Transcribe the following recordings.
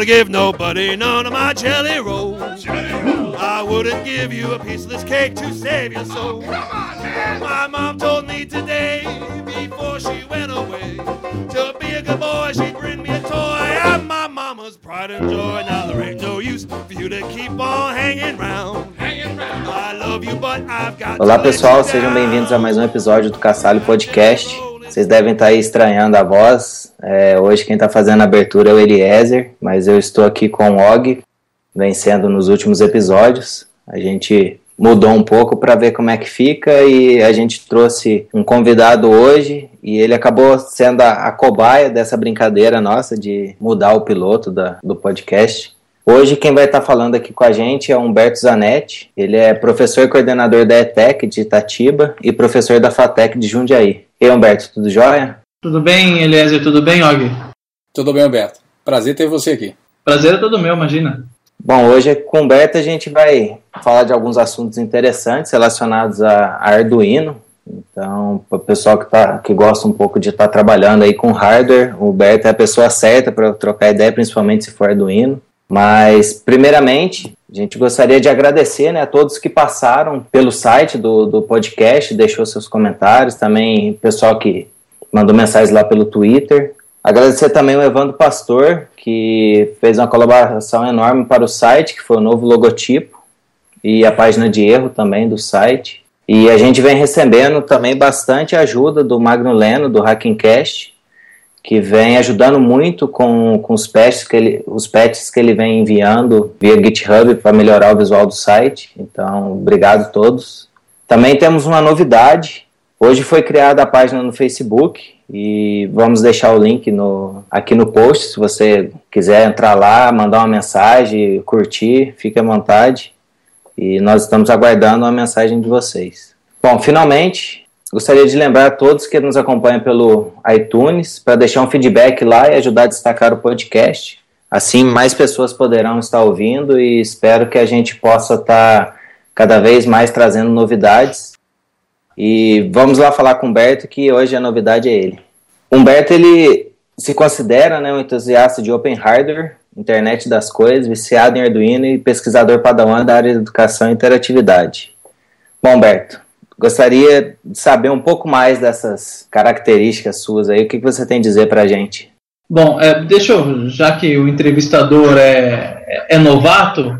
gonna give nobody none of my jelly rolls. I wouldn't give you a piece of this cake to save your soul. My mom told me today, before she went away, to be a good boy, she'd bring me a toy. I'm my mama's pride and joy. Now there ain't no use for you to keep on hanging round. I love you, but I've got Olá pessoal, sejam bem-vindos a mais um episódio do Caçalho Podcast. Vocês devem estar aí estranhando a voz. É, hoje quem está fazendo a abertura é o Eliezer, mas eu estou aqui com o Og, vencendo nos últimos episódios. A gente mudou um pouco para ver como é que fica e a gente trouxe um convidado hoje e ele acabou sendo a, a cobaia dessa brincadeira nossa de mudar o piloto da- do podcast. Hoje quem vai estar falando aqui com a gente é Humberto Zanetti. Ele é professor e coordenador da ETEC de Itatiba e professor da FATEC de Jundiaí. E aí, Humberto, tudo jóia? Tudo bem, Eliezer? Tudo bem, Og? Tudo bem, Alberto? Prazer ter você aqui. Prazer é todo meu, imagina. Bom, hoje com o Humberto a gente vai falar de alguns assuntos interessantes relacionados a Arduino. Então, para o pessoal que, tá, que gosta um pouco de estar trabalhando aí com hardware, o Humberto é a pessoa certa para trocar ideia, principalmente se for Arduino. Mas, primeiramente, a gente gostaria de agradecer né, a todos que passaram pelo site do, do podcast, deixou seus comentários, também pessoal que mandou mensagens lá pelo Twitter. Agradecer também o Evandro Pastor, que fez uma colaboração enorme para o site, que foi o novo logotipo, e a página de erro também do site. E a gente vem recebendo também bastante ajuda do Magno Leno, do Hackingcast, que vem ajudando muito com, com os, patches que ele, os patches que ele vem enviando via GitHub para melhorar o visual do site. Então, obrigado a todos. Também temos uma novidade. Hoje foi criada a página no Facebook e vamos deixar o link no, aqui no post. Se você quiser entrar lá, mandar uma mensagem, curtir, fique à vontade. E nós estamos aguardando uma mensagem de vocês. Bom, finalmente, gostaria de lembrar a todos que nos acompanham pelo iTunes para deixar um feedback lá e ajudar a destacar o podcast. Assim, mais pessoas poderão estar ouvindo e espero que a gente possa estar cada vez mais trazendo novidades. E vamos lá falar com o Humberto, que hoje a novidade é ele. Humberto, ele se considera né, um entusiasta de open hardware, internet das coisas, viciado em Arduino e pesquisador padawan da área de educação e interatividade. Bom, Humberto, gostaria de saber um pouco mais dessas características suas aí. O que você tem a dizer para a gente? Bom, é, deixa eu, já que o entrevistador é, é, é novato,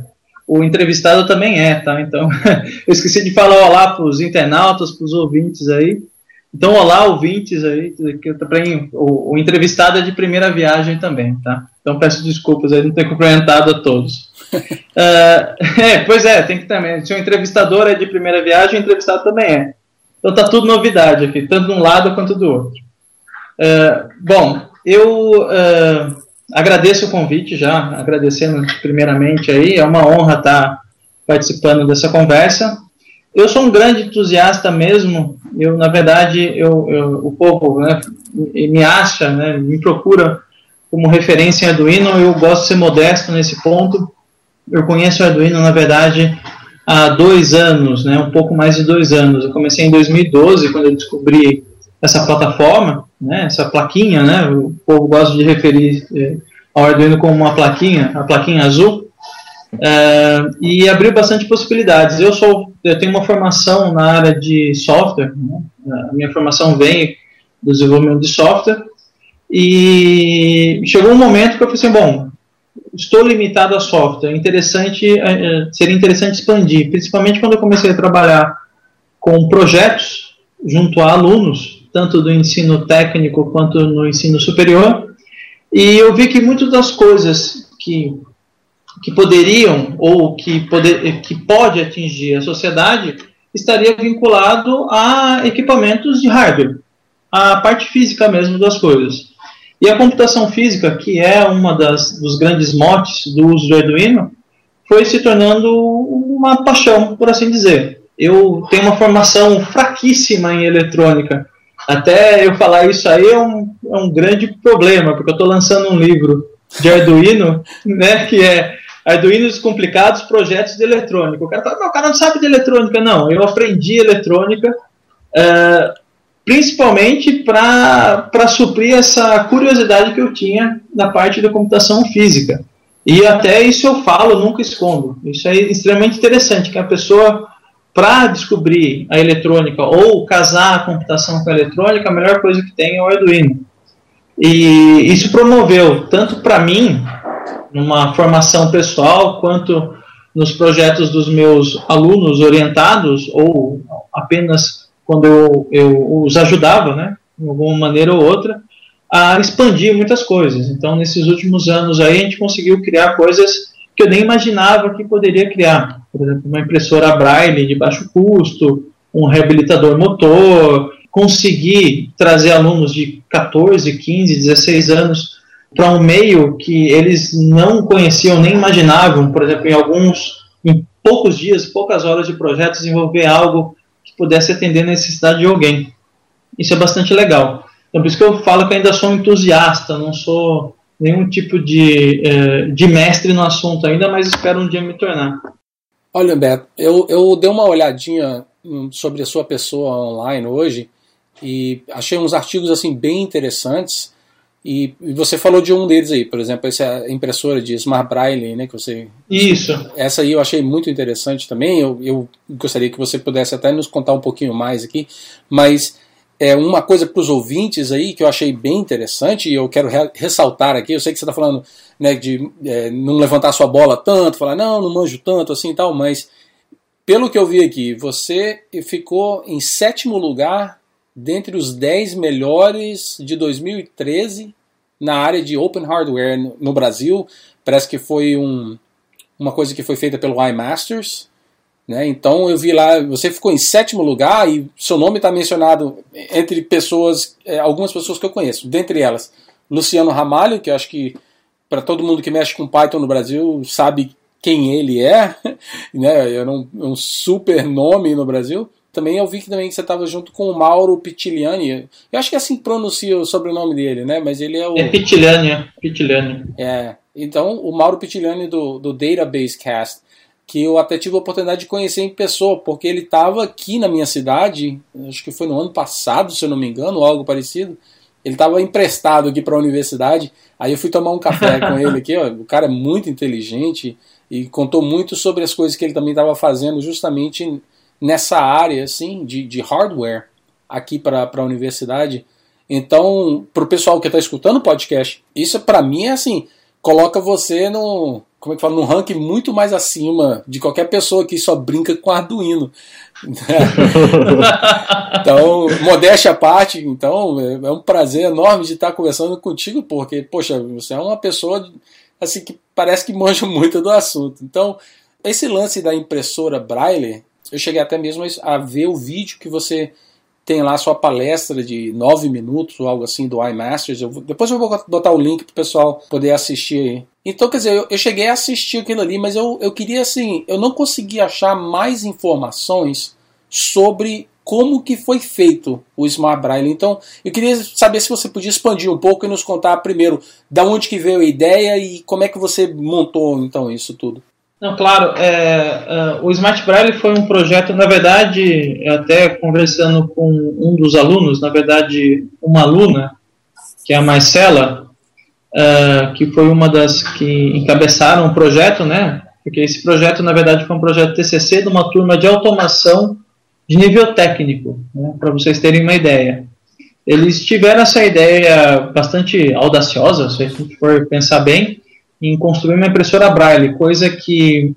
o entrevistado também é, tá? Então, eu esqueci de falar olá para os internautas, para os ouvintes aí. Então, olá, ouvintes aí, que também, o, o entrevistado é de primeira viagem também, tá? Então, peço desculpas aí não ter cumprimentado a todos. Ah, é, pois é, tem que também. Se o entrevistador é de primeira viagem, o entrevistado também é. Então, tá tudo novidade aqui, tanto de um lado quanto do outro. Ah, bom, eu ah, agradeço o convite já, agradecendo primeiramente aí, é uma honra estar participando dessa conversa. Eu sou um grande entusiasta mesmo. Eu, na verdade, eu, eu- o povo né, me acha, né, me procura como referência em Arduino. Eu gosto de ser modesto nesse ponto. Eu conheço Arduino, na verdade, há dois anos, né, um pouco mais de dois anos. Eu comecei em 2012, quando eu descobri essa plataforma, né, essa plaquinha, né, o povo gosta de referir eh, ao Arduino como uma plaquinha, a plaquinha azul. É, e abriu bastante possibilidades. Eu sou, eu tenho uma formação na área de software, né? a minha formação vem do desenvolvimento de software e chegou um momento que eu falei assim, bom, estou limitado a software, interessante, é, seria interessante expandir, principalmente quando eu comecei a trabalhar com projetos junto a alunos, tanto do ensino técnico quanto no ensino superior, e eu vi que muitas das coisas que que poderiam ou que, poder, que pode atingir a sociedade estaria vinculado a equipamentos de hardware, a parte física mesmo das coisas. E a computação física, que é uma das dos grandes motes do uso do Arduino, foi se tornando uma paixão, por assim dizer. Eu tenho uma formação fraquíssima em eletrônica. Até eu falar isso aí é um, é um grande problema, porque eu estou lançando um livro de Arduino, né, que é Arduinos complicados, projetos de eletrônica. O cara fala, não, o cara não sabe de eletrônica, não. Eu aprendi eletrônica, uh, principalmente para suprir essa curiosidade que eu tinha na parte da computação física. E até isso eu falo, nunca escondo. Isso é extremamente interessante, que a pessoa, para descobrir a eletrônica ou casar a computação com a eletrônica, a melhor coisa que tem é o Arduino. E isso promoveu, tanto para mim, numa formação pessoal, quanto nos projetos dos meus alunos orientados, ou apenas quando eu, eu os ajudava, né, de alguma maneira ou outra, a expandir muitas coisas. Então, nesses últimos anos aí, a gente conseguiu criar coisas que eu nem imaginava que poderia criar. Por exemplo, uma impressora Braille de baixo custo, um reabilitador motor, conseguir trazer alunos de 14, 15, 16 anos para um meio que eles não conheciam nem imaginavam, por exemplo, em alguns, em poucos dias, poucas horas de projeto, desenvolver algo que pudesse atender a necessidade de alguém. Isso é bastante legal. Então, por isso que eu falo que ainda sou um entusiasta, não sou nenhum tipo de, eh, de mestre no assunto ainda, mas espero um dia me tornar. Olha, Beto, eu, eu dei uma olhadinha hum, sobre a sua pessoa online hoje e achei uns artigos assim bem interessantes. E, você falou de um deles aí, por exemplo, essa impressora de Smart Braille, né, que você... Isso. Essa aí eu achei muito interessante também, eu, eu gostaria que você pudesse até nos contar um pouquinho mais aqui, mas é uma coisa para os ouvintes aí que eu achei bem interessante e eu quero re ressaltar aqui. Eu sei que você está falando né, de é, não levantar sua bola tanto, falar não, não manjo tanto assim e tal, mas pelo que eu vi aqui, você ficou em sétimo lugar dentre os 10 melhores de 2013 na área de Open Hardware no Brasil. Parece que foi um, uma coisa que foi feita pelo iMasters. Né? Então eu vi lá, você ficou em sétimo lugar e seu nome está mencionado entre pessoas, é, algumas pessoas que eu conheço, dentre elas Luciano Ramalho, que eu acho que para todo mundo que mexe com Python no Brasil sabe quem ele é, né? é um, um super nome no Brasil. Também eu vi que também você estava junto com o Mauro Pitiliani. Eu acho que assim pronuncia o sobrenome dele, né? Mas ele é o. É Pitiliani, Pitiliani. É. Então, o Mauro Pitiliani do, do Database Cast que eu até tive a oportunidade de conhecer em pessoa, porque ele estava aqui na minha cidade, acho que foi no ano passado, se eu não me engano, ou algo parecido. Ele estava emprestado aqui para a universidade, aí eu fui tomar um café com ele aqui. Ó, o cara é muito inteligente e contou muito sobre as coisas que ele também estava fazendo justamente nessa área assim de, de hardware aqui para a universidade. Então, para o pessoal que está escutando o podcast, isso para mim é assim, coloca você no, como é que fala, num ranking muito mais acima de qualquer pessoa que só brinca com Arduino. então, modéstia à parte, então, é, é um prazer enorme de estar conversando contigo, porque, poxa, você é uma pessoa assim que parece que manja muito do assunto. Então, esse lance da impressora Braille, eu cheguei até mesmo a ver o vídeo que você tem lá sua palestra de nove minutos ou algo assim do iMasters. Eu, depois eu vou botar o link para o pessoal poder assistir Então, quer dizer, eu, eu, cheguei a assistir aquilo ali, mas eu, eu queria assim, eu não consegui achar mais informações sobre como que foi feito o Smart Braille. Então, eu queria saber se você podia expandir um pouco e nos contar primeiro da onde que veio a ideia e como é que você montou então isso tudo. Não, claro, é, uh, o Smart Braille foi um projeto, na verdade, até conversando com um dos alunos, na verdade, uma aluna, que é a Marcela, uh, que foi uma das que encabeçaram o projeto, né? Porque esse projeto, na verdade, foi um projeto TCC de uma turma de automação de nível técnico, né, para vocês terem uma ideia. Eles tiveram essa ideia bastante audaciosa, se a gente for pensar bem, em construir uma impressora Braille, coisa que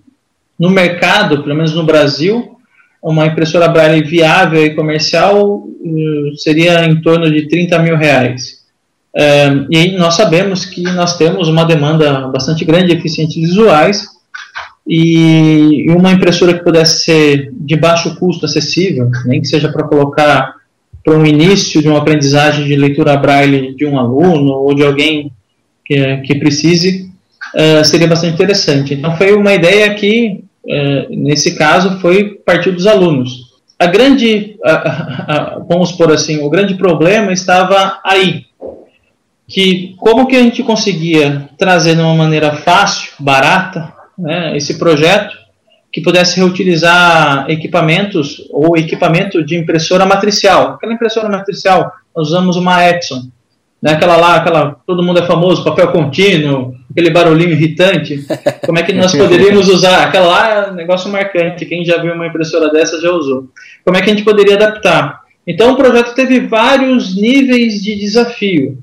no mercado, pelo menos no Brasil, uma impressora Braille viável e comercial eh, seria em torno de 30 mil reais. Eh, e nós sabemos que nós temos uma demanda bastante grande de eficientes visuais e uma impressora que pudesse ser de baixo custo acessível, nem que seja para colocar para um início de uma aprendizagem de leitura braille de um aluno ou de alguém que, que precise, uh, seria bastante interessante. Então foi uma ideia que, uh, nesse caso, foi partir dos alunos. A grande, uh, vamos por assim, o grande problema estava aí, que como que a gente conseguia trazer de uma maneira fácil, barata, né, esse projeto que pudesse reutilizar equipamentos ou equipamento de impressora matricial. Aquela impressora matricial, nós usamos uma Epson né? Aquela lá, aquela, todo mundo é famoso, papel contínuo, aquele barulhinho irritante. Como é que nós poderíamos usar? Aquela lá é um negócio marcante, quem já viu uma impressora dessa já usou. Como é que a gente poderia adaptar? Então o projeto teve vários níveis de desafio.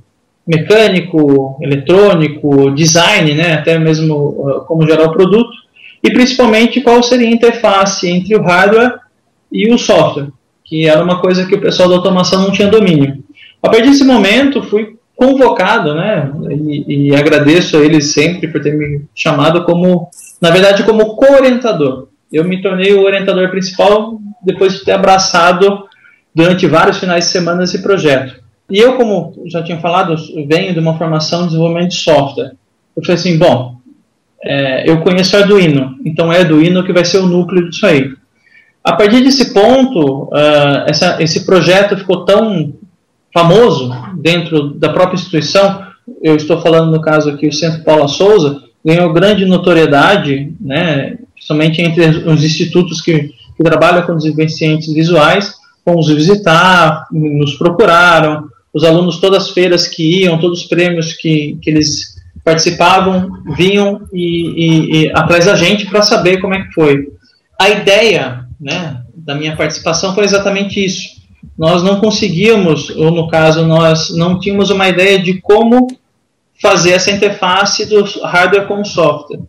Mecânico, eletrônico, design, né? até mesmo uh, como gerar o produto, e principalmente qual seria a interface entre o hardware e o software, que era uma coisa que o pessoal da automação não tinha domínio. A partir desse momento, fui convocado, né, e, e agradeço a eles sempre por ter me chamado como, na verdade, como co-orientador. Eu me tornei o orientador principal depois de ter abraçado durante vários finais de semana esse projeto. E eu, como já tinha falado, venho de uma formação de desenvolvimento de software. Eu falei assim, bom, é, eu conheço Arduino, então é Arduino que vai ser o núcleo disso aí. A partir desse ponto, uh, essa, esse projeto ficou tão famoso dentro da própria instituição, eu estou falando no caso aqui o Centro Paula Souza, ganhou grande notoriedade, né, somente entre os institutos que, que trabalham com deficientes visuais, fomos visitar, nos procuraram, os alunos todas as feiras que iam, todos os prêmios que, que eles participavam, vinham e, e, e atrás da gente para saber como é que foi. A ideia né, da minha participação foi exatamente isso nós não conseguíamos, ou no caso, nós não tínhamos uma ideia de como fazer essa interface do hardware com o software.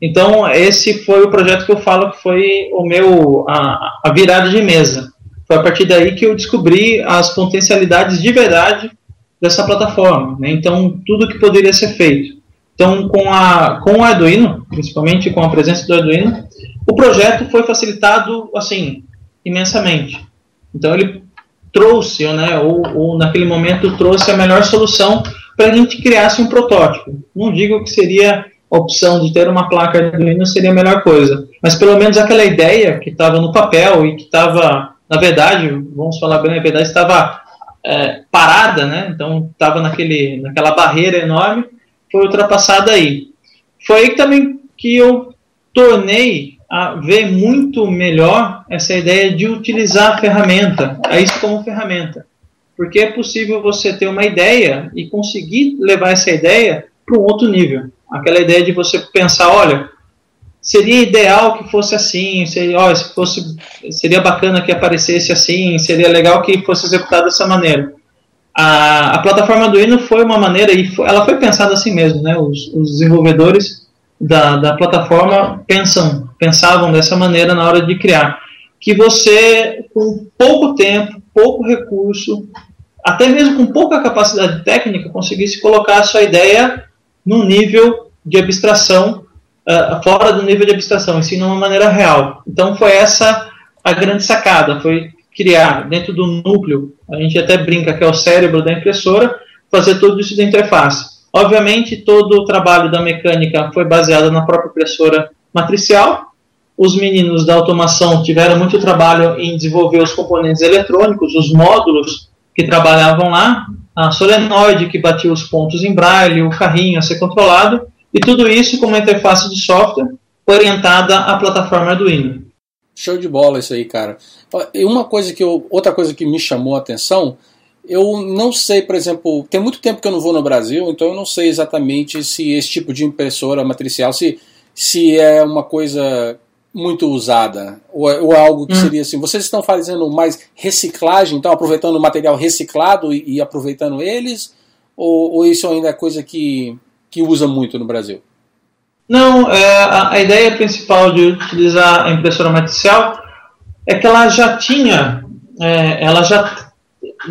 Então, esse foi o projeto que eu falo que foi o meu a, a virada de mesa. Foi a partir daí que eu descobri as potencialidades de verdade dessa plataforma. Né? Então, tudo que poderia ser feito. Então, com, a, com o Arduino, principalmente com a presença do Arduino, o projeto foi facilitado assim imensamente. Então, ele trouxe, né, ou, ou naquele momento trouxe a melhor solução para a gente criasse um protótipo. Não digo que seria a opção de ter uma placa Arduino seria a melhor coisa, mas pelo menos aquela ideia que estava no papel e que estava, na verdade, vamos falar bem a verdade, estava é, parada, né? Então estava naquele, naquela barreira enorme, foi ultrapassada aí. Foi aí também que eu tornei a ver muito melhor essa ideia de utilizar a ferramenta, a isso como ferramenta. Porque é possível você ter uma ideia e conseguir levar essa ideia para um outro nível. Aquela ideia de você pensar, olha, seria ideal que fosse assim, seria, olha, se fosse, seria bacana que aparecesse assim, seria legal que fosse executado dessa maneira. A, a plataforma do Hino foi uma maneira, e foi, ela foi pensada assim mesmo, né? Os, os desenvolvedores da, da plataforma pensam, pensavam dessa maneira na hora de criar. Que você, com pouco tempo, pouco recurso, até mesmo com pouca capacidade técnica, conseguisse colocar a sua ideia no nível de abstração, uh, fora do nível de abstração, em si, de uma maneira real. Então, foi essa a grande sacada, foi criar dentro do núcleo, a gente até brinca que é o cérebro da impressora, fazer tudo isso de interface. Obviamente, todo o trabalho da mecânica foi baseado na própria impressora matricial. Os meninos da automação tiveram muito trabalho em desenvolver os componentes eletrônicos, os módulos que trabalhavam lá, a solenoide que batia os pontos em braille, o carrinho a ser controlado, e tudo isso com uma interface de software orientada à plataforma Arduino. Show de bola isso aí, cara. E uma coisa que eu, outra coisa que me chamou a atenção eu não sei, por exemplo, tem muito tempo que eu não vou no Brasil, então eu não sei exatamente se esse tipo de impressora matricial se, se é uma coisa muito usada ou, é, ou é algo que hum. seria assim. Vocês estão fazendo mais reciclagem, então aproveitando o material reciclado e, e aproveitando eles, ou, ou, isso ainda é coisa que, que usa muito no Brasil? Não, é, a, a ideia principal de utilizar a impressora matricial é que ela já tinha, é, ela já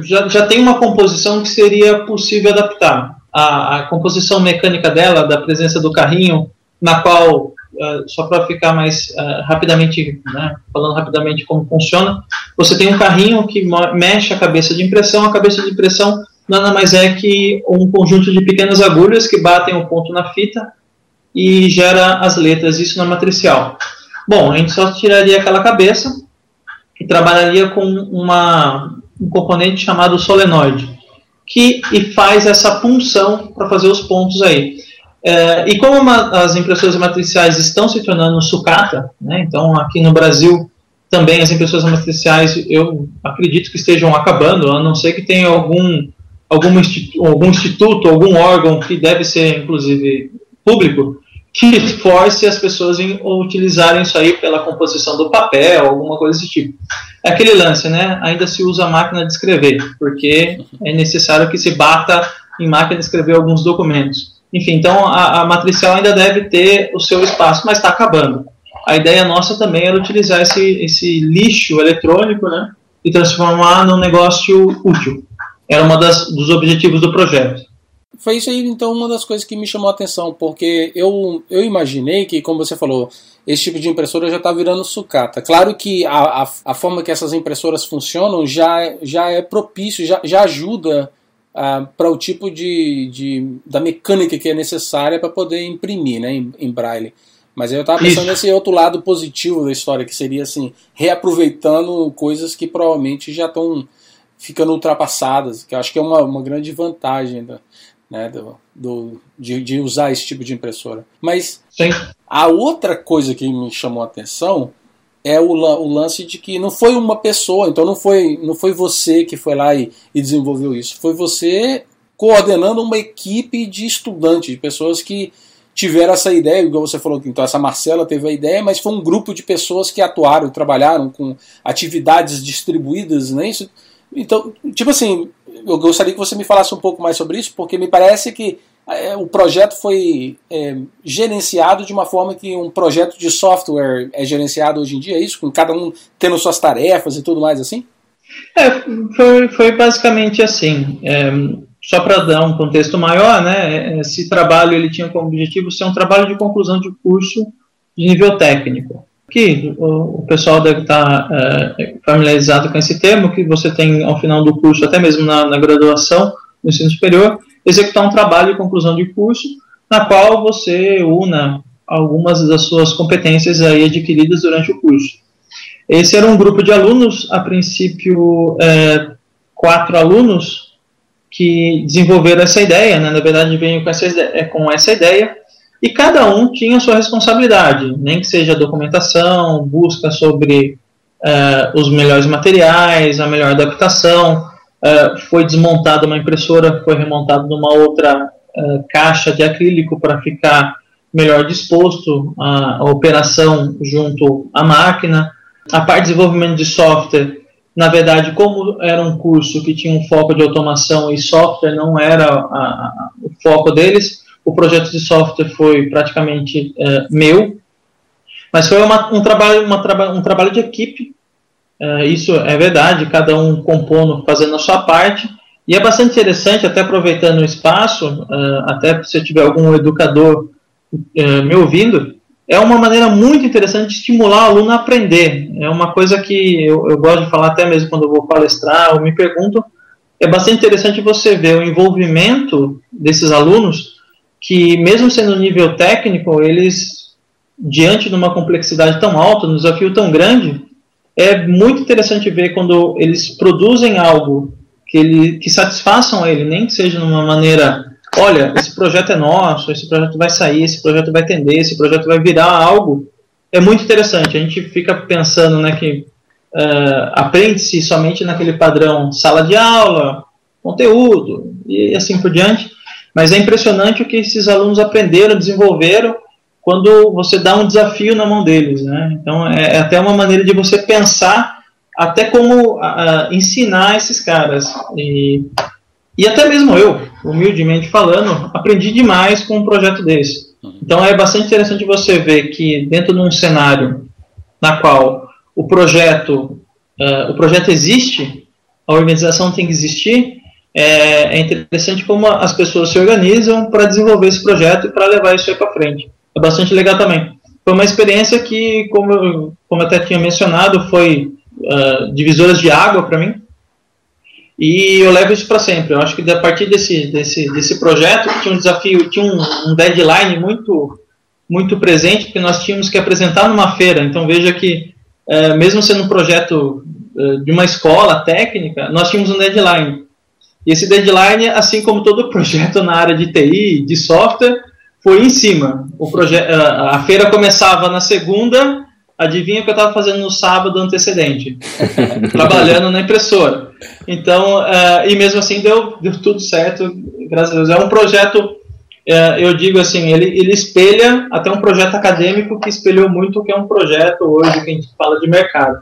já, já tem uma composição que seria possível adaptar. A, a composição mecânica dela, da presença do carrinho, na qual, uh, só para ficar mais uh, rapidamente, né, falando rapidamente como funciona, você tem um carrinho que mexe a cabeça de impressão, a cabeça de impressão nada mais é que um conjunto de pequenas agulhas que batem o ponto na fita e gera as letras, isso na matricial. Bom, a gente só tiraria aquela cabeça e trabalharia com uma, um componente chamado solenoide, que e faz essa punção para fazer os pontos aí. É, e como uma, as impressoras matriciais estão se tornando sucata, né, então aqui no Brasil também as impressoras matriciais eu acredito que estejam acabando, a não ser que tenha algum, algum algum instituto, algum órgão que deve ser, inclusive, público, que force as pessoas a utilizarem isso aí pela composição do papel, alguma coisa desse tipo. É aquele lance, né? Ainda se usa a máquina de escrever, porque é necessário que se bata em máquina de escrever alguns documentos. Enfim, então a, a matricial ainda deve ter o seu espaço, mas está acabando. A ideia nossa também era utilizar esse, esse lixo eletrônico, né? E transformar num negócio útil. Era um dos objetivos do projeto foi isso aí, então, uma das coisas que me chamou a atenção, porque eu, eu imaginei que, como você falou, esse tipo de impressora já está virando sucata. Claro que a, a, a, forma que essas impressoras funcionam já, já é propício, já, já ajuda uh, para o tipo de, de, da mecânica que é necessária para poder imprimir né, em, em braille. Mas eu estava pensando Isso. nesse outro lado positivo da história, que seria assim, reaproveitando coisas que provavelmente já estão ficando ultrapassadas, que eu acho que é uma, uma grande vantagem da, né, do, do de, de, usar esse tipo de impressora. Mas Sim. a outra coisa que me chamou a atenção é o, o, lance de que não foi uma pessoa, então não foi, não foi você que foi lá e, e desenvolveu isso, foi você coordenando uma equipe de estudantes, de pessoas que tiveram essa ideia, igual você falou, então essa Marcela teve a ideia, mas foi um grupo de pessoas que atuaram, trabalharam com atividades distribuídas, né? Isso, então, tipo assim, eu gostaria que você me falasse um pouco mais sobre isso, porque me parece que é, o projeto foi é, gerenciado de uma forma que um projeto de software é gerenciado hoje em dia, é isso? Com cada um tendo suas tarefas e tudo mais assim? É, foi, foi basicamente assim. É, só para dar um contexto maior, né, esse trabalho ele tinha como objetivo ser um trabalho de conclusão de curso de nível técnico que o, pessoal deve estar é, familiarizado com esse termo, que você tem ao final do curso, até mesmo na, na graduação, no ensino superior, executar um trabalho de conclusão de curso, na qual você una algumas das suas competências aí adquiridas durante o curso. Esse era um grupo de alunos, a princípio, é, quatro alunos que desenvolveram essa ideia, né? na verdade veio com essa, é, com essa ideia, e cada um tinha sua responsabilidade, nem que seja documentação, busca sobre uh, os melhores materiais, a melhor adaptação. Uh, foi desmontada uma impressora, foi remontada numa outra uh, caixa de acrílico para ficar melhor disposto a, a, operação junto à máquina. A parte de desenvolvimento de software, na verdade, como era um curso que tinha um foco de automação e software não era a, a, o foco deles, o projeto de software foi praticamente é, meu, mas foi uma, um, trabalho, uma um trabalho de equipe. É, isso é verdade, cada um compondo, fazendo a sua parte. E é bastante interessante, até aproveitando o espaço, é, até se tiver algum educador é, me ouvindo, é uma maneira muito interessante de estimular o aluno a aprender. É uma coisa que eu, eu gosto de falar até mesmo quando eu vou palestrar ou me pergunto. É bastante interessante você ver o envolvimento desses alunos que, mesmo sendo nível técnico, eles, diante de uma complexidade tão alta, um desafio tão grande, é muito interessante ver quando eles produzem algo que, ele, que satisfaçam ele, nem que seja de uma maneira, olha, esse projeto é nosso, esse projeto vai sair, esse projeto vai atender, esse projeto vai virar algo, é muito interessante. A gente fica pensando né, que uh, aprende-se somente naquele padrão sala de aula, conteúdo e assim por diante, mas é impressionante o que esses alunos aprenderam, desenvolveram, quando você dá um desafio na mão deles. Né? Então, é, é até uma maneira de você pensar até como ensinar esses caras. E, e até mesmo eu, humildemente falando, aprendi demais com um projeto desse. Então, é bastante interessante você ver que dentro de um cenário na qual o projeto, uh, o projeto existe, a organização tem que existir, é, é interessante como as pessoas se organizam para desenvolver esse projeto e para levar isso aí para frente. É bastante legal também. Foi uma experiência que, como eu, como até tinha mencionado, foi uh, divisoras de água para mim. E eu levo isso para sempre. Eu acho que a partir desse, desse, desse projeto, tinha um desafio, tinha um, um deadline muito, muito presente, porque nós tínhamos que apresentar numa feira. Então veja que, uh, mesmo sendo um projeto uh, de uma escola técnica, nós tínhamos um deadline. E esse deadline, assim como todo projeto na área de TI, de software, foi em cima. O a feira começava na segunda, adivinha o que eu estava fazendo no sábado antecedente? Trabalhando na impressora. Então, uh, e mesmo assim deu, deu tudo certo, graças a Deus. É um projeto, uh, eu digo assim, ele, ele espelha até um projeto acadêmico que espelhou muito o que é um projeto hoje que a gente fala de mercado.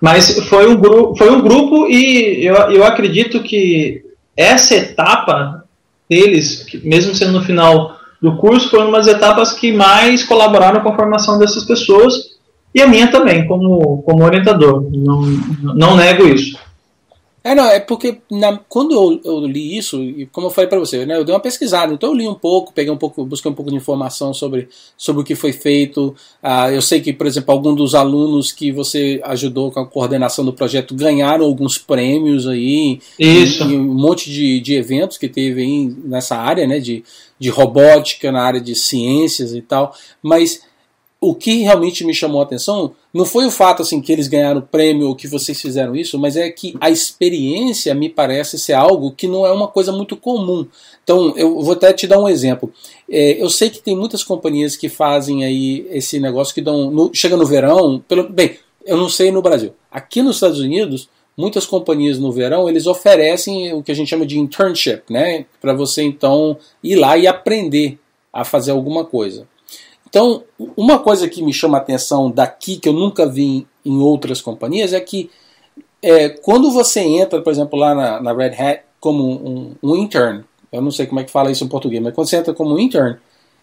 Mas foi um, gru foi um grupo e eu, eu acredito que essa etapa deles, mesmo sendo no final do curso, foram umas etapas que mais colaboraram com a formação dessas pessoas e a minha também, como, como orientador. Não, não nego isso. É, não, é porque na, quando eu, eu, li isso, e como eu falei para você, né, eu dei uma pesquisada, então eu li um pouco, peguei um pouco, busquei um pouco de informação sobre, sobre o que foi feito. Ah, eu sei que, por exemplo, alguns dos alunos que você ajudou com a coordenação do projeto ganharam alguns prêmios aí, isso. E, e um monte de, de eventos que teve aí nessa área, né, de, de robótica, na área de ciências e tal, mas o que realmente me chamou a atenção não foi o fato assim que eles ganharam o prêmio ou que vocês fizeram isso, mas é que a experiência me parece ser algo que não é uma coisa muito comum. Então, eu vou até te dar um exemplo. É, eu sei que tem muitas companhias que fazem aí esse negócio que dão. No, chega no verão, pelo, bem, eu não sei no Brasil. Aqui nos Estados Unidos, muitas companhias no verão eles oferecem o que a gente chama de internship, né? Para você então ir lá e aprender a fazer alguma coisa. Então, uma coisa que me chama a atenção daqui, que eu nunca vi em outras companhias, é que é, quando você entra, por exemplo, lá na, na Red Hat como um, um, intern, eu não sei como é que fala isso em português, mas quando você entra como um intern,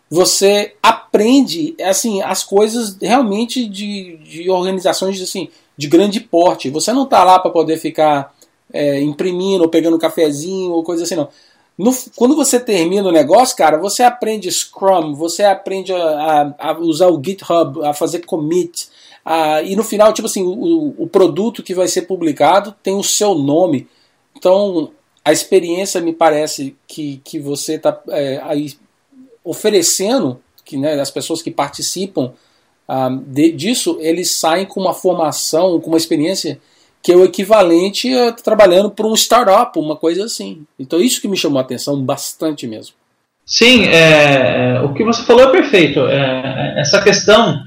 você aprende assim as coisas realmente de, de organizações assim, de grande porte. Você não está lá para poder ficar é, imprimindo ou pegando um cafezinho ou coisa assim, não. No, quando você termina o negócio, cara, você aprende Scrum, você aprende a, a, a usar o GitHub, a fazer commit. A, e no final, tipo assim, o, o produto que vai ser publicado tem o seu nome. Então, a experiência me parece que, que você está é, aí oferecendo, que né, as pessoas que participam ah, de, disso, eles saem com uma formação, com uma experiência que é o equivalente a trabalhando para um startup, uma coisa assim. Então isso que me chamou a atenção bastante mesmo. Sim, é, é, o que você falou é perfeito. É, essa questão,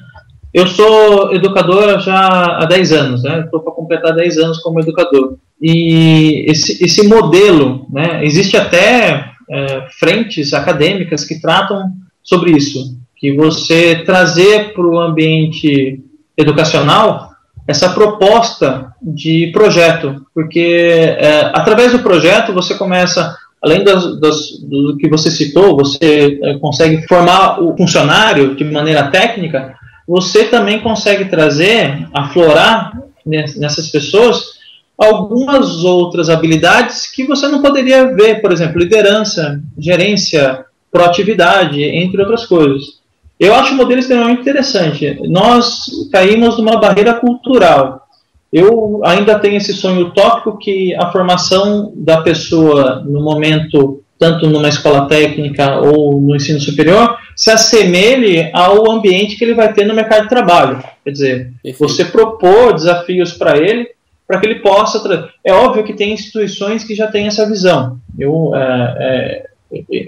eu sou educador já há 10 anos, né? Estou para completar 10 anos como educador. E esse, esse modelo, né? Existe até é, frentes acadêmicas que tratam sobre isso, que você trazer para o ambiente educacional essa proposta de projeto, porque é, através do projeto você começa, além das, das, do que você citou, você é, consegue formar o funcionário de maneira técnica, você também consegue trazer, aflorar nessas pessoas algumas outras habilidades que você não poderia ver, por exemplo, liderança, gerência, proatividade, entre outras coisas. Eu acho o modelo extremamente interessante. Nós caímos numa barreira cultural. Eu ainda tenho esse sonho utópico que a formação da pessoa no momento, tanto numa escola técnica ou no ensino superior, se assemelhe ao ambiente que ele vai ter no mercado de trabalho. Quer dizer, Perfeito. você propor desafios para ele, para que ele possa. É óbvio que tem instituições que já têm essa visão. Eu, é, é,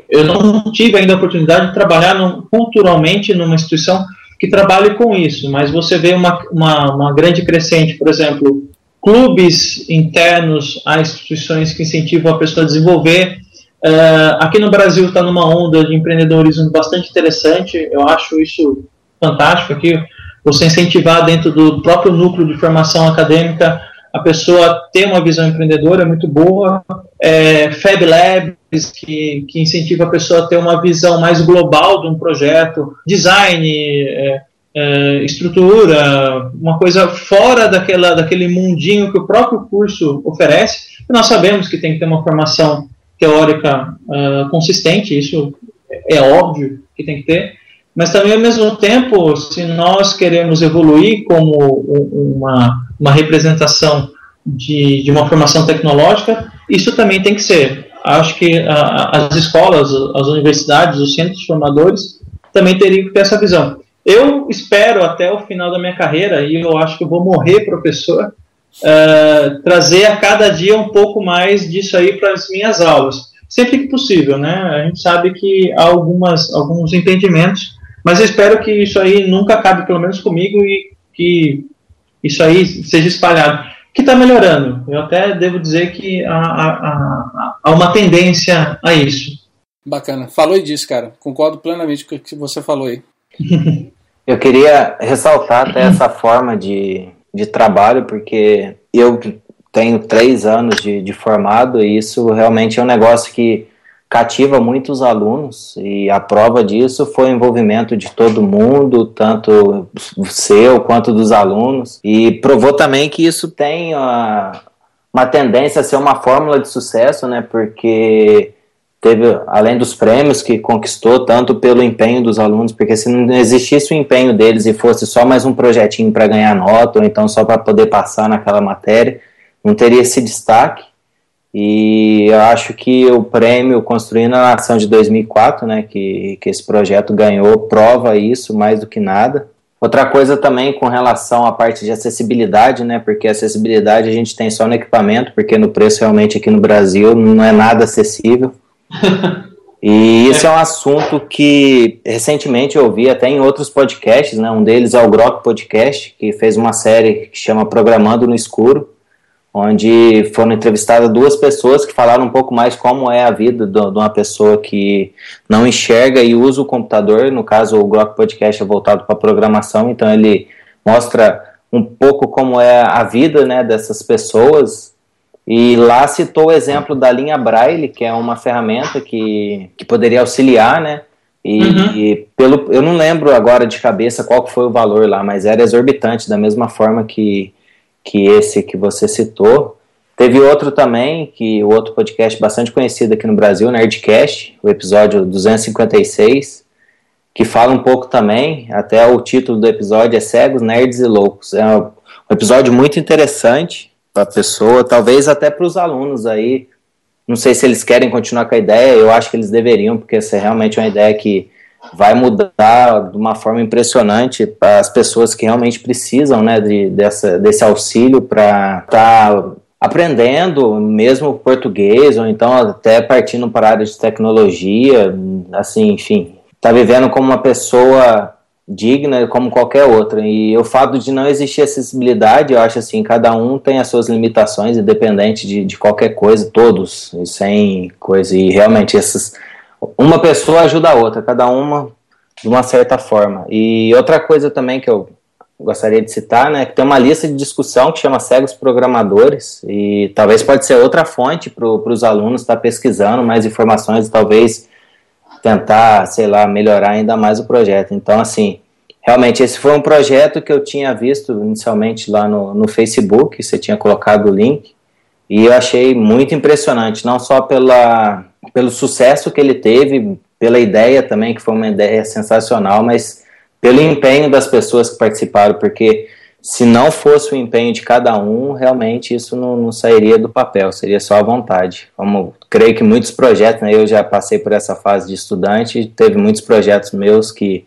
eu não tive ainda a oportunidade de trabalhar culturalmente numa instituição que trabalhe com isso, mas você vê uma, uma, uma grande crescente, por exemplo, clubes internos a instituições que incentivam a pessoa a desenvolver. Uh, aqui no Brasil está numa onda de empreendedorismo bastante interessante, eu acho isso fantástico aqui, você incentivar dentro do próprio núcleo de formação acadêmica a pessoa ter uma visão empreendedora é muito boa. É, Fab Labs, que, que incentiva a pessoa a ter uma visão mais global de um projeto, design, é, é, estrutura, uma coisa fora daquela, daquele mundinho que o próprio curso oferece. Nós sabemos que tem que ter uma formação teórica uh, consistente, isso é óbvio que tem que ter, mas também ao mesmo tempo, se nós queremos evoluir como uma, uma representação de, de uma formação tecnológica, isso também tem que ser. Acho que a, as escolas, as universidades, os centros formadores também teriam que ter essa visão. Eu espero até o final da minha carreira, e eu acho que eu vou morrer professor, uh, trazer a cada dia um pouco mais disso aí para as minhas aulas. Sempre que possível, né? A gente sabe que há algumas, alguns entendimentos mas eu espero que isso aí nunca acabe, pelo menos comigo, e que isso aí seja espalhado. Que está melhorando. Eu até devo dizer que há, há, há uma tendência a isso. Bacana. Falou disso, cara. Concordo plenamente com o que você falou aí. Eu queria ressaltar até essa forma de, de trabalho, porque eu tenho três anos de, de formado e isso realmente é um negócio que cativa muitos alunos e a prova disso foi o envolvimento de todo mundo, tanto seu quanto dos alunos, e provou também que isso tem uma, uma tendência a ser uma fórmula de sucesso, né? Porque teve, além dos prêmios que conquistou, tanto pelo empenho dos alunos, porque se não existisse o empenho deles e fosse só mais um projetinho para ganhar nota, ou então só para poder passar naquela matéria, não teria esse destaque. E eu acho que o prêmio Construindo a Nação de 2004, né, que, que esse projeto ganhou, prova isso mais do que nada. Outra coisa também com relação à parte de acessibilidade, né? Porque acessibilidade a gente tem só no equipamento, porque no preço realmente aqui no Brasil não é nada acessível. E isso é um assunto que recentemente eu ouvi até em outros podcasts, né? Um deles é o Grok Podcast, que fez uma série que chama Programando no Escuro, onde foram entrevistadas duas pessoas que falaram um pouco mais como é a vida de uma pessoa que não enxerga e usa o computador. No caso, o Grok Podcast é voltado para programação, então ele mostra um pouco como é a vida né, dessas pessoas e lá citou o exemplo da linha Braille, que é uma ferramenta que, que poderia auxiliar, né? E, uhum. e, pelo, eu não lembro agora de cabeça qual foi o valor lá, mas era exorbitante, da mesma forma que, que esse que você citou. Teve outro também, que o outro podcast bastante conhecido aqui no Brasil, Nerdcast, o episódio 256, que fala um pouco também, até o título do episódio é Cegos, Nerds e Loucos. É um episódio muito interessante, para a pessoa, talvez até para os alunos aí. Não sei se eles querem continuar com a ideia, eu acho que eles deveriam, porque essa é realmente uma ideia que vai mudar de uma forma impressionante para as pessoas que realmente precisam né, de, dessa, desse auxílio para estar tá aprendendo mesmo português, ou então até partindo para a área de tecnologia, assim, enfim, tá vivendo como uma pessoa digna como qualquer outra. E o fato de não existir acessibilidade, eu acho assim, cada um tem as suas limitações, independente de, de qualquer coisa, todos, sem coisa. E realmente essas. Uma pessoa ajuda a outra, cada uma de uma certa forma. E outra coisa também que eu gostaria de citar, né, que tem uma lista de discussão que chama Cegos Programadores, e talvez pode ser outra fonte para os alunos estar tá pesquisando mais informações, talvez tentar, sei lá, melhorar ainda mais o projeto. Então, assim, realmente esse foi um projeto que eu tinha visto inicialmente lá no, no Facebook, você tinha colocado o link, e eu achei muito impressionante, não só pela, pelo sucesso que ele teve, pela ideia também, que foi uma ideia sensacional, mas pelo empenho das pessoas que participaram, porque se não fosse o empenho de cada um, realmente isso não, não sairia do papel, seria só a vontade. Como creio que muitos projetos, né, eu já passei por essa fase de estudante, teve muitos projetos meus que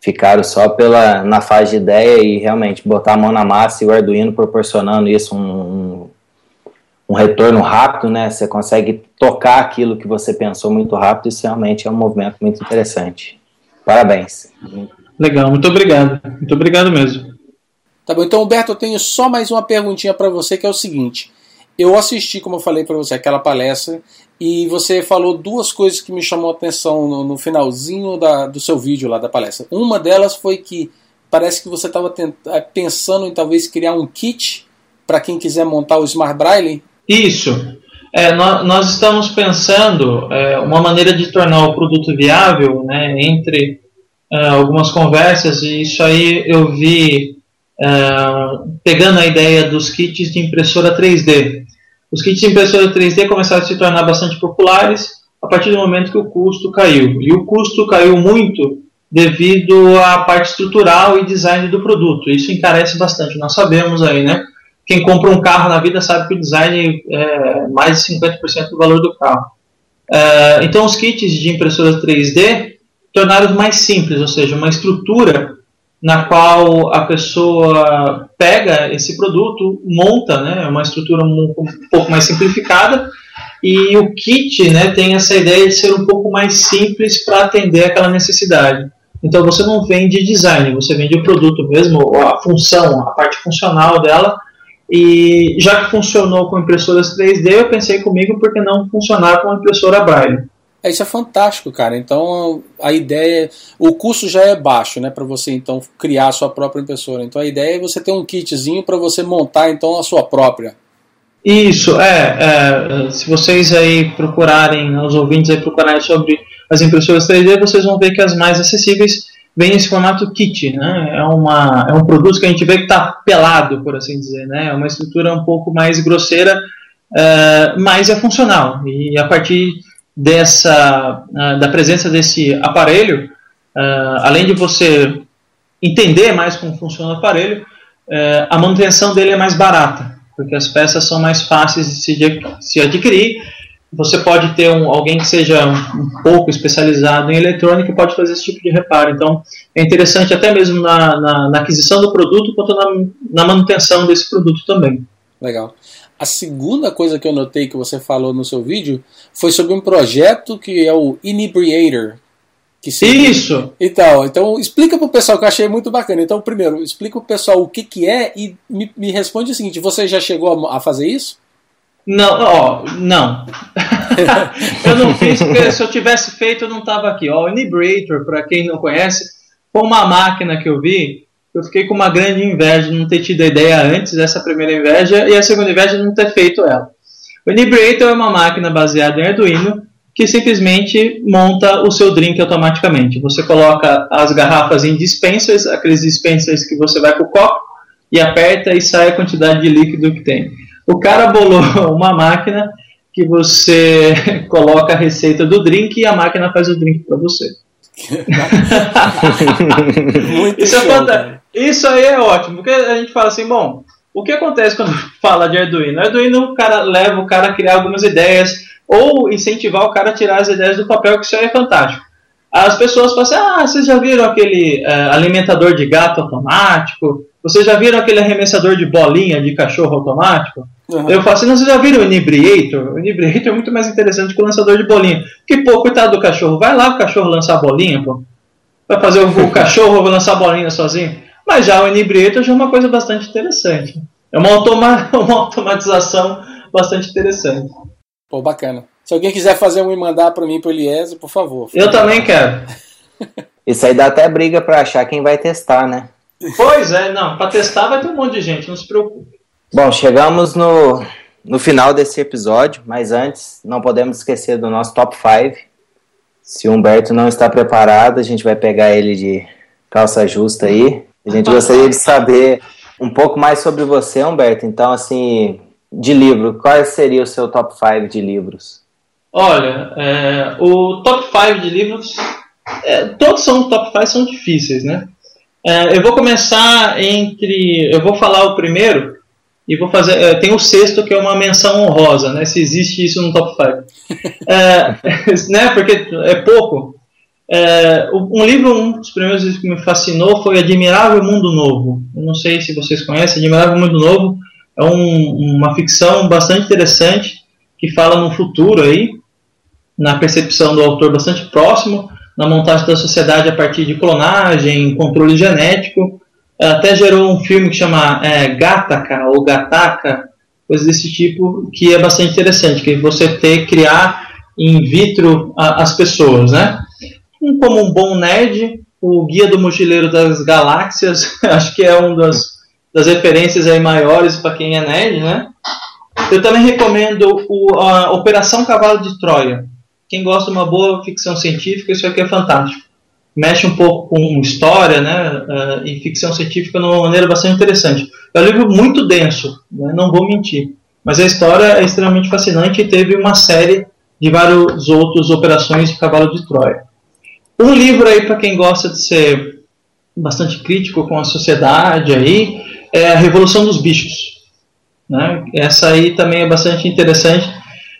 ficaram só pela na fase de ideia e realmente botar a mão na massa e o Arduino proporcionando isso um, um, um retorno rápido, né? Você consegue tocar aquilo que você pensou muito rápido, isso realmente é um movimento muito interessante. Parabéns. Legal, muito obrigado. Muito obrigado mesmo. Tá bom, então, Humberto, eu tenho só mais uma perguntinha para você, que é o seguinte. Eu assisti, como eu falei para você, aquela palestra e você falou duas coisas que me chamou a atenção no, no finalzinho da, do seu vídeo lá da palestra. Uma delas foi que parece que você estava pensando em talvez criar um kit para quem quiser montar o Smart Braille. Isso. É, nós, nós, estamos pensando é, uma maneira de tornar o produto viável, né, entre é, algumas conversas, e isso aí eu vi uh, pegando a ideia dos kits de impressora 3D. Os kits de impressora 3D começaram a se tornar bastante populares a partir do momento que o custo caiu. E o custo caiu muito devido à parte estrutural e design do produto. Isso encarece bastante. Nós sabemos aí, né? Quem compra um carro na vida sabe que o design é mais de 50% do valor do carro. Uh, então, os kits de impressora 3D tornaram mais simples, ou seja, uma estrutura na qual a pessoa pega esse produto, monta, né, uma estrutura um, pouco mais simplificada, e o kit né, tem essa ideia de ser um pouco mais simples para atender aquela necessidade. Então você não vende design, você vende o produto mesmo, a função, a parte funcional dela. E já que funcionou com impressoras 3D, eu pensei comigo por que não funcionar com a impressora Braille. É, isso é fantástico, cara. Então a ideia, o custo já é baixo, né, para você então criar a sua própria impressora. Então a ideia é você ter um kitzinho para você montar então a sua própria. Isso, é, é, Se vocês aí procurarem, os ouvintes aí procurarem sobre as impressoras 3D, vocês vão ver que as mais acessíveis vêm nesse formato kit, né? É, uma, é um produto que a gente vê que está pelado, por assim dizer, né? É uma estrutura um pouco mais grosseira, é, mas é funcional. E a partir dessa, da presença desse aparelho, além de você entender mais como funciona o aparelho, a manutenção dele é mais barata porque as peças são mais fáceis de se, de, se adquirir. Você pode ter um, alguém que seja um, pouco especializado em eletrônica e pode fazer esse tipo de reparo. Então, é interessante até mesmo na, na, na aquisição do produto, quanto na, na manutenção desse produto também. Legal. A segunda coisa que eu notei que você falou no seu vídeo foi sobre um projeto que é o Inebriator, que Isso! Então, então explica para o pessoal que eu achei muito bacana. Então, primeiro, explica para o pessoal o que, que é e me, me responde o seguinte: você já chegou a fazer isso? Não, ó, não. eu não fiz, porque se eu tivesse feito, eu não estava aqui. Ó, o Inebriator, para quem não conhece, foi uma máquina que eu vi. Eu fiquei com uma grande inveja de não ter tido a ideia antes, essa primeira inveja, e a segunda inveja de não ter feito ela. O Inebriator é uma máquina baseada em Arduino que simplesmente monta o seu drink automaticamente. Você coloca as garrafas em dispensers, aqueles dispensers que você vai com o copo, e aperta e sai a quantidade de líquido que tem. O cara bolou uma máquina que você coloca a receita do drink e a máquina faz o drink para você. isso, é isso aí é ótimo, porque a gente fala assim, bom, o que acontece quando fala de Arduino? Arduino o cara leva o cara a criar algumas ideias, ou incentivar o cara a tirar as ideias do papel, que isso aí é fantástico. As pessoas falam assim: ah, vocês já viram aquele uh, alimentador de gato automático? Vocês já viram aquele arremessador de bolinha de cachorro automático? Uhum. Eu falo assim: não, vocês já viram o Inebriator? O Inebriator é muito mais interessante que o lançador de bolinha. Que, pô, coitado do cachorro, vai lá o cachorro lançar a bolinha, pô. Vai fazer o, o cachorro lançar a bolinha sozinho. Mas já o Inebriator já é uma coisa bastante interessante. É uma, automa uma automatização bastante interessante. Pô, bacana. Se alguém quiser fazer um e mandar para mim, para o Eliezer, por favor. Eu também quero. Isso aí dá até briga para achar quem vai testar, né? Pois é, não. Para testar vai ter um monte de gente, não se preocupe. Bom, chegamos no, no final desse episódio, mas antes não podemos esquecer do nosso top 5. Se o Humberto não está preparado, a gente vai pegar ele de calça justa aí. A gente gostaria de saber um pouco mais sobre você, Humberto. Então, assim, de livro, qual seria o seu top 5 de livros? Olha, é, o top 5 de livros, é, todos são top 5 são difíceis, né? É, eu vou começar entre, eu vou falar o primeiro e vou fazer, é, tem o sexto que é uma menção honrosa, né? Se existe isso no top 5, é, né? Porque é pouco. É, um livro, um dos primeiros livros que me fascinou foi Admirável Mundo Novo. Eu não sei se vocês conhecem, Admirável Mundo Novo é um, uma ficção bastante interessante que fala no futuro aí, na percepção do autor bastante próximo, na montagem da sociedade a partir de clonagem, controle genético. Até gerou um filme que chama é, Gataca ou Gataca, coisas desse tipo, que é bastante interessante, que você ter criar in vitro a, as pessoas, né? Como um bom nerd, o Guia do Mochileiro das Galáxias, acho que é um das das referências aí maiores para quem é nerd, né? Eu também recomendo o, a Operação Cavalo de Troia. Quem gosta de uma boa ficção científica, isso aqui é fantástico. Mexe um pouco com história, né? Uh, e ficção científica de uma maneira bastante interessante. É um livro muito denso, né? não vou mentir. Mas a história é extremamente fascinante e teve uma série de vários outros operações de Cavalo de Troia. Um livro aí para quem gosta de ser bastante crítico com a sociedade aí, é a Revolução dos Bichos. Né? Essa aí também é bastante interessante,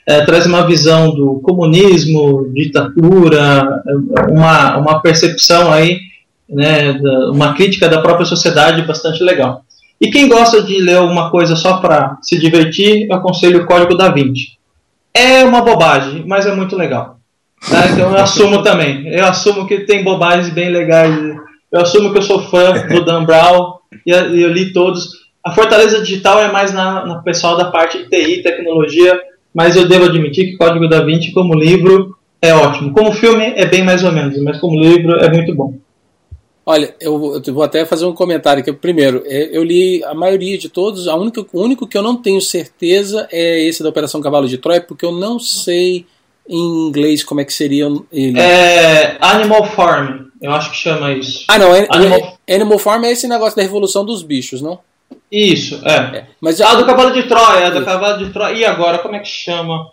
é, traz uma visão do comunismo, ditadura, uma, uma percepção aí, né, uma crítica da própria sociedade bastante legal. E quem gosta de ler alguma coisa só para se divertir, eu aconselho o Código da Vinci. É uma bobagem, mas é muito legal. Tá? Então eu assumo também. Eu assumo que tem bobagens bem legais. Eu assumo que eu sou fã do Dan Brown e eu li todos. A Fortaleza Digital é mais na, na pessoal da parte de TI, tecnologia, mas eu devo admitir que Código da Vinci, como livro, é ótimo. Como filme, é bem mais ou menos, mas como livro, é muito bom. Olha, eu, eu, vou até fazer um comentário aqui. Primeiro, é, eu li a maioria de todos. A única, o único que eu não tenho certeza é esse da Operação Cavalo de Troia, porque eu não sei em inglês como é que seria ele. É Animal Farm, eu acho que chama isso. Ah, não. É, Animal... É, Animal Farm é esse negócio da revolução dos bichos, não? Isso, é. é. Mas ah, do Cavalo de Troia, do Cavalo de Troia. E agora, como é que chama?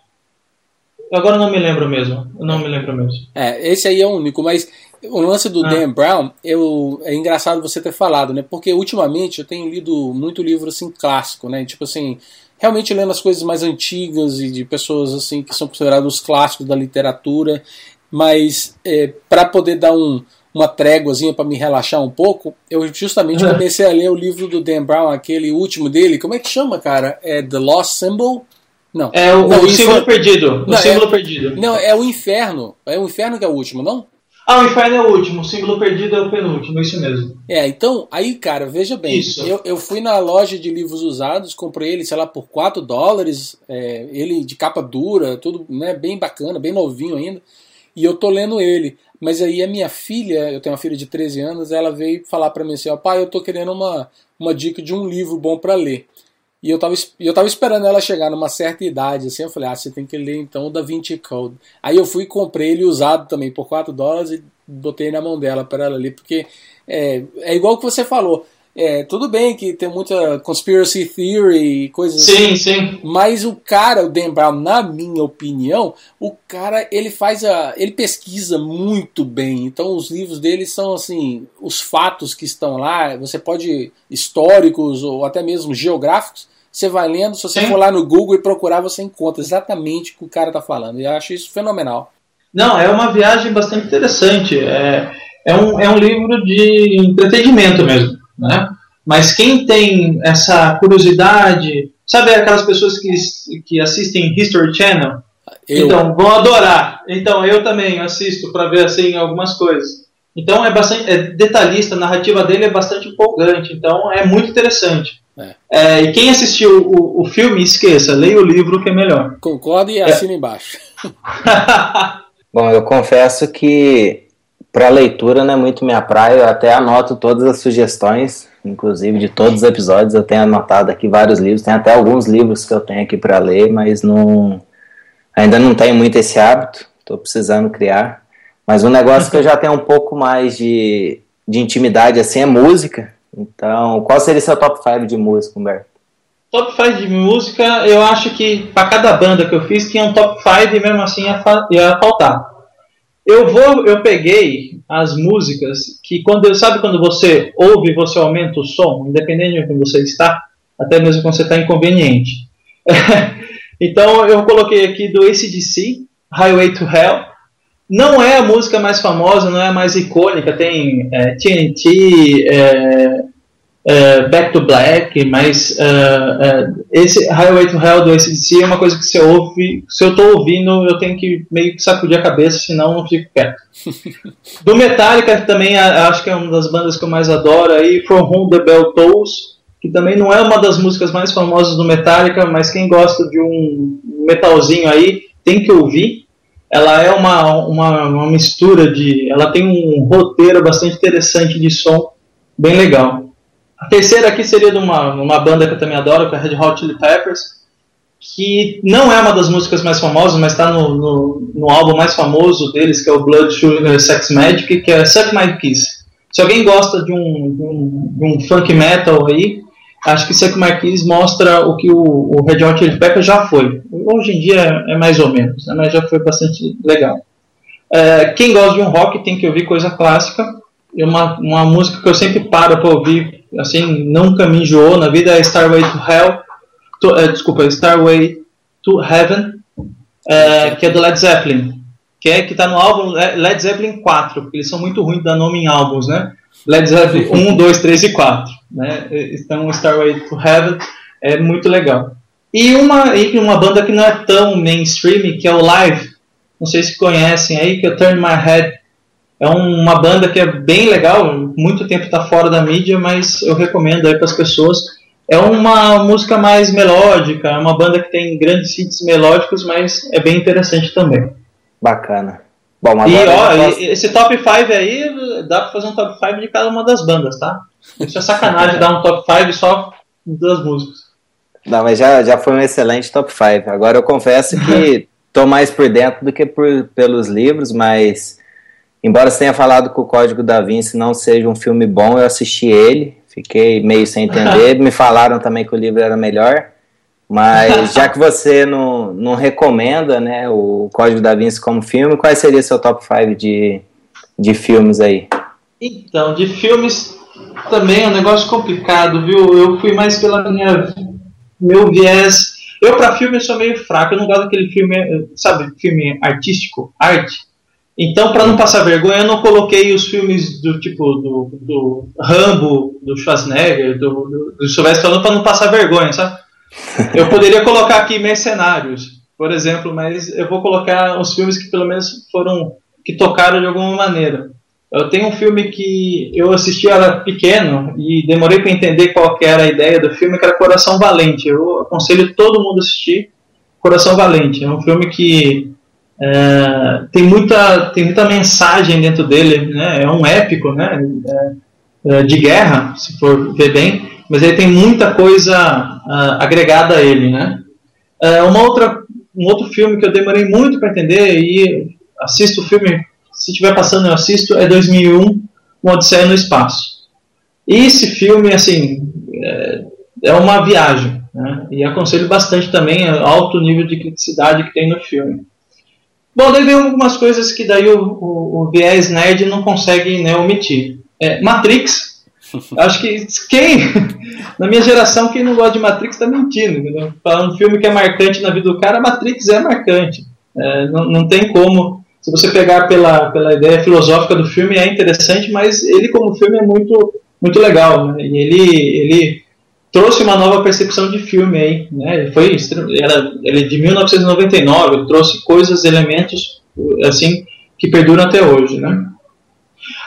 Agora não me lembro mesmo. Não me lembro mesmo. É, esse aí é o único, mas o lance do ah. Dan Brown, eu, é engraçado você ter falado, né? Porque ultimamente eu tenho lido muito livro assim clássico, né? Tipo assim, realmente lendo as coisas mais antigas e de pessoas assim que são considerados os clássicos da literatura, mas é, para poder dar um, uma tréguazinha para me relaxar um pouco, eu justamente comecei a ler o livro do Dan Brown, aquele último dele, como é que chama, cara? É The Lost Symbol? Não. É o, não, o símbolo perdido. O não, símbolo é, perdido. Não, é o inferno. É o inferno que é o último, não? Ah, o inferno é o último, o símbolo perdido é o penúltimo, isso mesmo. É, então, aí, cara, veja bem. Isso. Eu, eu fui na loja de livros usados, comprei ele, sei lá, por 4 dólares, é, ele de capa dura, tudo né, bem bacana, bem novinho ainda, e eu tô lendo ele. Mas aí a minha filha, eu tenho uma filha de 13 anos, ela veio falar para mim assim, ó, pai, eu tô querendo uma, uma dica de um livro bom para ler. E eu tava, eu tava esperando ela chegar numa certa idade, assim, eu falei, ah, você tem que ler então o Da Vinci Code. Aí eu fui e comprei ele usado também por 4 dólares e botei na mão dela para ela ler, porque é, é igual que você falou. É, tudo bem que tem muita conspiracy theory e coisas sim, assim. Sim, sim. Mas o cara, o Dan Brown, na minha opinião, o cara ele faz a. ele pesquisa muito bem. Então os livros dele são assim, os fatos que estão lá, você pode. históricos ou até mesmo geográficos, você vai lendo, se você Sim. for lá no Google e procurar, você encontra exatamente o que o cara está falando. E eu acho isso fenomenal. Não, é uma viagem bastante interessante. É, é, um, é um livro de entretenimento mesmo. Né? Mas quem tem essa curiosidade, sabe aquelas pessoas que, que assistem History Channel? Eu. Então, vão adorar. Então, eu também assisto para ver assim algumas coisas. Então, é bastante é detalhista, a narrativa dele é bastante empolgante. Então, é muito interessante. É. É, e quem assistiu o, o filme, esqueça, leia o livro que é melhor. Concordo e assina é. embaixo. Bom, eu confesso que para leitura não é muito minha praia, eu até anoto todas as sugestões, inclusive de todos os episódios, eu tenho anotado aqui vários livros, tem até alguns livros que eu tenho aqui para ler, mas não ainda não tenho muito esse hábito, estou precisando criar. Mas um negócio que eu já tenho um pouco mais de, de intimidade assim é música. Então, qual seria seu top 5 de música, Humberto? Top 5 de música, eu acho que para cada banda que eu fiz tinha um top 5 e mesmo assim ia, ia faltar. Eu vou, eu peguei as músicas que quando sabe quando você ouve você aumenta o som, independente de onde você está, até mesmo quando você está inconveniente. então eu coloquei aqui do ACDC, Highway to Hell. Não é a música mais famosa, não é a mais icônica, tem é, TNT, é, é, Back to Black, mas é, esse Highway to Hell do ACDC é uma coisa que você ouve, se eu estou ouvindo, eu tenho que meio que sacudir a cabeça, senão não fico quieto. do Metallica também acho que é uma das bandas que eu mais adoro, aí From Whom the Bell Tolls, que também não é uma das músicas mais famosas do Metallica, mas quem gosta de um metalzinho aí tem que ouvir ela é uma, uma, uma, mistura de. Ela tem um roteiro bastante interessante de som, bem legal. A terceira aqui seria de uma, uma banda que eu também adoro, que é Red Hot Chili Peppers, que não é uma das músicas mais famosas, mas está no, no, no, álbum mais famoso deles, que é o Blood Sugar Sex Magic, que é Suck My Kiss. Se alguém gosta de um, de um, de um funk metal aí, acho que Suck My Kiss mostra o que o, o Red Hot Chili Peppers já foi. Hoje em dia é mais ou menos, né, mas já foi bastante legal. É, quem gosta de um rock tem que ouvir coisa clássica. E uma, uma música que eu sempre paro para ouvir, assim, nunca me enjoou na vida é Starway to Hell. To, é, desculpa, Starway to Heaven, é, que é do Led Zeppelin. Que é que está no álbum Led Zeppelin 4, porque eles são muito ruins de dar nome em álbuns, né? Led Zeppelin 1, 2, 3 e 4. Né? Então, Starway to Heaven é muito legal. E uma, e uma banda que não é tão mainstream, que é o Live, não sei se conhecem aí, que é Turn My Head. É uma banda que é bem legal, muito tempo está fora da mídia, mas eu recomendo aí para as pessoas. É uma música mais melódica, é uma banda que tem grandes hits melódicos, mas é bem interessante também. Bacana. Bom, agora e ó, posso... esse top 5 aí, dá para fazer um top 5 de cada uma das bandas, tá? Isso é sacanagem dar um top 5 só das músicas. Não, mas já, já foi um excelente top 5. Agora eu confesso que tô mais por dentro do que por, pelos livros, mas embora você tenha falado que o Código da Vinci não seja um filme bom, eu assisti ele, fiquei meio sem entender. Me falaram também que o livro era melhor. Mas já que você não, não recomenda né, o Código da Vinci como filme, qual seria seu top 5 de, de filmes aí? Então, de filmes também é um negócio complicado, viu? Eu fui mais pela minha meu viés. Eu, para filme, sou meio fraco. Eu não gosto daquele filme, sabe, filme artístico, arte. Então, para não passar vergonha, eu não coloquei os filmes do tipo do, do Rambo, do Schwarzenegger, do, do, do Sylvester Stallone para não passar vergonha, sabe? Eu poderia colocar aqui Mercenários, por exemplo, mas eu vou colocar os filmes que pelo menos foram que tocaram de alguma maneira. Eu tenho um filme que eu assisti era pequeno e demorei para entender qual era a ideia do filme, que era Coração Valente. Eu aconselho todo mundo a assistir Coração Valente. É um filme que é, tem, muita, tem muita mensagem dentro dele, né? é um épico né? É, é de guerra, se for ver bem, mas ele tem muita coisa uh, agregada a ele. Né? Uh, uma outra, um outro filme que eu demorei muito para entender e assisto o filme se estiver passando eu assisto, é 2001, Uma Odisseia no Espaço. E esse filme, assim, é, é uma viagem, né? e aconselho bastante também o alto nível de criticidade que tem no filme. Bom, daí vem algumas coisas que daí o, o, o viés nerd não consegue né, omitir. É, Matrix, acho que quem, na minha geração, quem não gosta de Matrix está mentindo. Entendeu? Falando um filme que é marcante na vida do cara, Matrix é marcante. É, não, não tem como se você pegar pela, pela ideia filosófica do filme, é interessante, mas ele como filme é muito, muito legal. Né? E ele, ele trouxe uma nova percepção de filme aí. Né? Ele, foi, era, ele é de 1999, trouxe coisas, elementos assim que perduram até hoje. Né?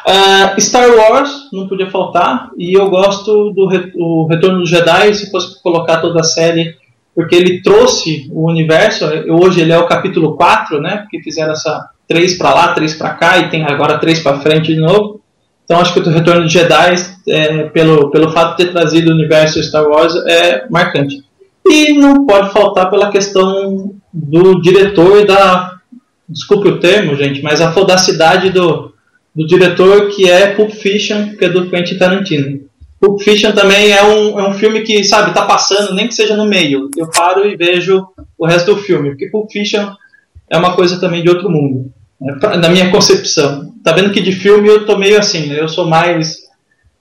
Uh, Star Wars não podia faltar, e eu gosto do o Retorno do Jedi, se fosse colocar toda a série porque ele trouxe o universo, hoje ele é o capítulo 4, né, porque fizeram essa três para lá, três para cá, e tem agora três para frente de novo. Então acho que o Retorno de Jedi, é, pelo, pelo fato de ter trazido o universo Star Wars, é marcante. E não pode faltar pela questão do diretor da. Desculpe o termo, gente, mas a fodacidade do, do diretor que é Pulp Fiction, que é do Quentin Tarantino. Pulp Fiction também é um, é um filme que, sabe, tá passando, nem que seja no meio. Eu paro e vejo o resto do filme, porque Pulp Fiction é uma coisa também de outro mundo, né, na minha concepção. Tá vendo que de filme eu tô meio assim, né, eu sou mais.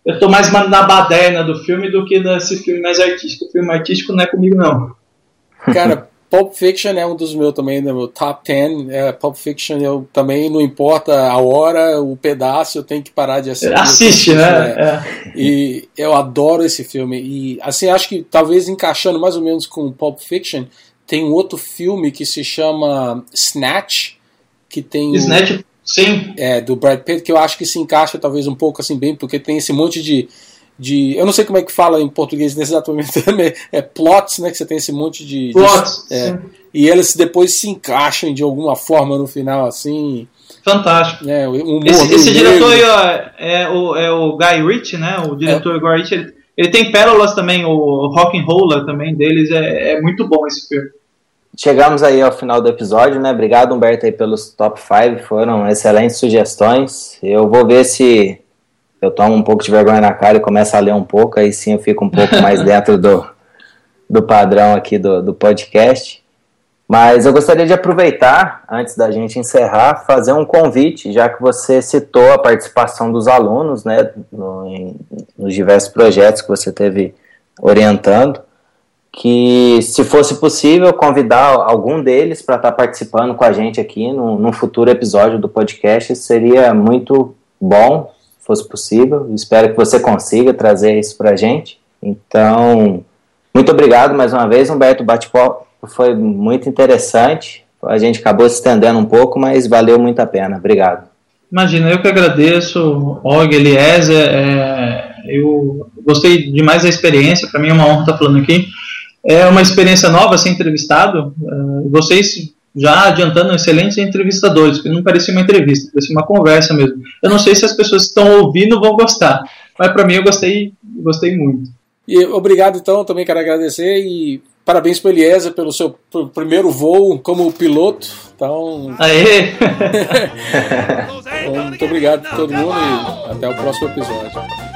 Eu tô mais na baderna do filme do que nesse filme mais artístico. O filme artístico não é comigo, não. Cara, Pulp Fiction é um dos meus também, né, meu top 10. É, Pulp Fiction eu também, não importa a hora, o pedaço, eu tenho que parar de assistir. Assiste, né? É. E eu adoro esse filme. E assim, acho que talvez encaixando mais ou menos com Pulp Fiction, tem um outro filme que se chama Snatch, que tem. Snatch, sim. É, do Brad Pitt, que eu acho que se encaixa talvez um pouco assim bem, porque tem esse monte de de. Eu não sei como é que fala em português nesse exato momento também. É plots, né? Que você tem esse monte de. Plots. De, é, e eles depois se encaixam de alguma forma no final, assim. Fantástico. É, um esse, esse diretor aí, ó, é, o, é o Guy Ritchie, né? O diretor é. Guy Ritchie. Ele, ele, tem pérolas também, o Rock and Roller também deles. É, é muito bom esse filme. Chegamos aí ao final do episódio, né? Obrigado, Humberto, aí pelos top 5. Foram excelentes sugestões. Eu vou ver se eu tomo um pouco de vergonha na cara e começo a ler um pouco, aí sim eu fico um pouco mais dentro do, do padrão aqui do, do podcast. Mas eu gostaria de aproveitar, antes da gente encerrar, fazer um convite, já que você citou a participação dos alunos né, no, em, nos diversos projetos que você teve orientando, que se fosse possível convidar algum deles para estar tá participando com a gente aqui no, num futuro episódio do podcast, seria muito bom, fosse possível. Espero que você consiga trazer isso para a gente. Então, muito obrigado mais uma vez, Humberto. Bate-papo foi muito interessante. a gente acabou se estendendo um pouco, mas valeu muito a pena. Obrigado. Imagina, eu que agradeço, Og, Eliezer, é, eu gostei demais da experiência, para mim é uma honra estar falando aqui. É uma experiência nova ser entrevistado, é, vocês já adiantando excelentes entrevistadores, porque não parecia uma entrevista, parecia uma conversa mesmo. Eu não sei se as pessoas que estão ouvindo vão gostar, mas para mim eu gostei, gostei muito. E obrigado então, também quero agradecer e parabéns para Eliezer pelo seu primeiro voo como piloto. Então, Aê! então, muito obrigado a todo mundo e até o próximo episódio.